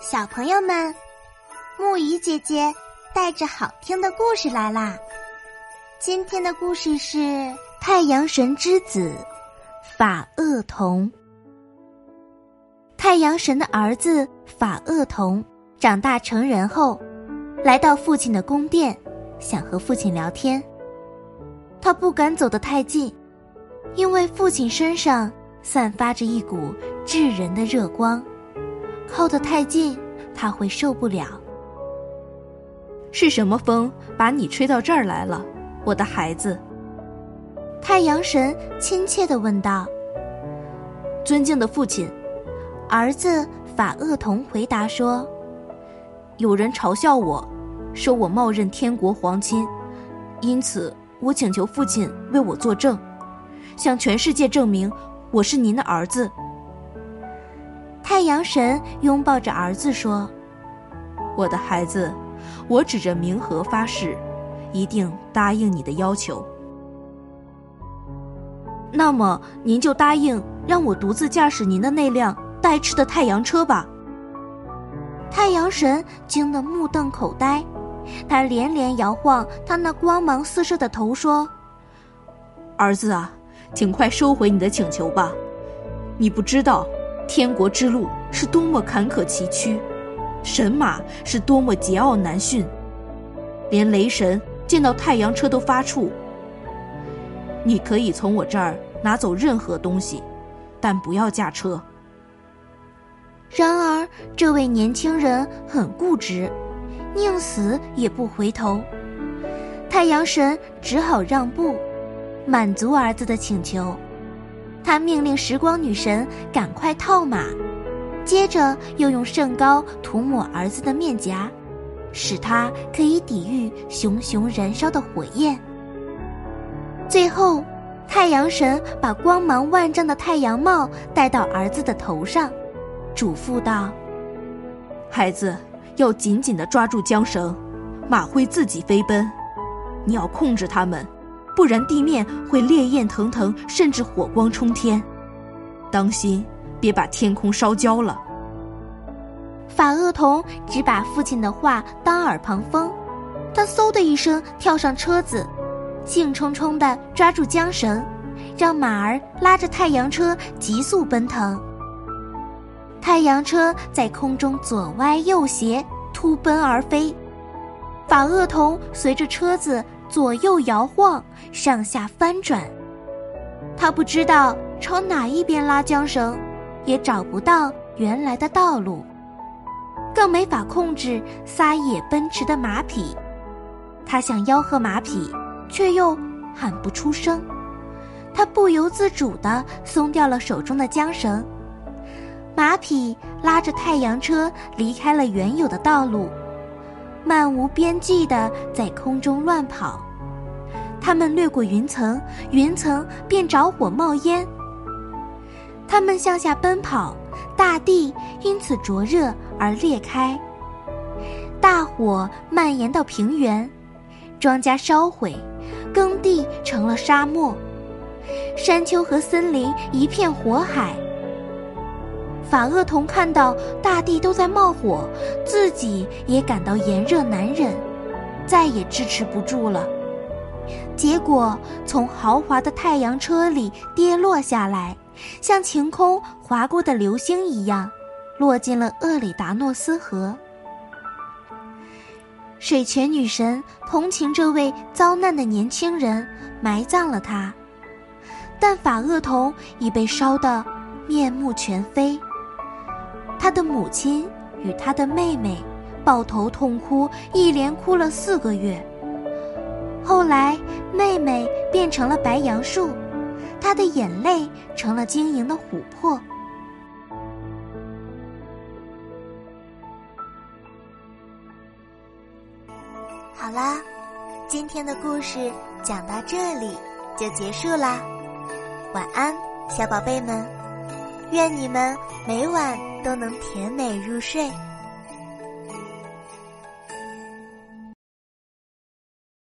小朋友们，木鱼姐姐带着好听的故事来啦！今天的故事是太阳神之子法厄同。太阳神的儿子法厄同长大成人后，来到父亲的宫殿，想和父亲聊天。他不敢走得太近，因为父亲身上散发着一股炙人的热光。靠得太近，他会受不了。是什么风把你吹到这儿来了，我的孩子？太阳神亲切的问道。尊敬的父亲，儿子法厄同回答说：“有人嘲笑我，说我冒认天国皇亲，因此我请求父亲为我作证，向全世界证明我是您的儿子。”太阳神拥抱着儿子说：“我的孩子，我指着冥河发誓，一定答应你的要求。那么，您就答应让我独自驾驶您的那辆带翅的太阳车吧。”太阳神惊得目瞪口呆，他连连摇晃他那光芒四射的头说：“儿子啊，请快收回你的请求吧，你不知道。”天国之路是多么坎坷崎岖，神马是多么桀骜难驯，连雷神见到太阳车都发怵。你可以从我这儿拿走任何东西，但不要驾车。然而，这位年轻人很固执，宁死也不回头。太阳神只好让步，满足儿子的请求。他命令时光女神赶快套马，接着又用圣膏涂抹儿子的面颊，使他可以抵御熊熊燃烧的火焰。最后，太阳神把光芒万丈的太阳帽戴到儿子的头上，嘱咐道：“孩子，要紧紧地抓住缰绳，马会自己飞奔，你要控制它们。”不然地面会烈焰腾腾，甚至火光冲天。当心，别把天空烧焦了。法厄同只把父亲的话当耳旁风，他嗖的一声跳上车子，兴冲冲地抓住缰绳，让马儿拉着太阳车急速奔腾。太阳车在空中左歪右斜，突奔而飞。法厄同随着车子。左右摇晃，上下翻转，他不知道朝哪一边拉缰绳，也找不到原来的道路，更没法控制撒野奔驰的马匹。他想吆喝马匹，却又喊不出声。他不由自主地松掉了手中的缰绳，马匹拉着太阳车离开了原有的道路。漫无边际的在空中乱跑，他们掠过云层，云层便着火冒烟。他们向下奔跑，大地因此灼热而裂开。大火蔓延到平原，庄稼烧毁，耕地成了沙漠，山丘和森林一片火海。法厄同看到大地都在冒火，自己也感到炎热难忍，再也支持不住了。结果从豪华的太阳车里跌落下来，像晴空划过的流星一样，落进了厄里达诺斯河。水泉女神同情这位遭难的年轻人，埋葬了他，但法厄同已被烧得面目全非。他的母亲与他的妹妹抱头痛哭，一连哭了四个月。后来，妹妹变成了白杨树，她的眼泪成了晶莹的琥珀。好啦，今天的故事讲到这里就结束啦。晚安，小宝贝们，愿你们每晚。都能甜美入睡。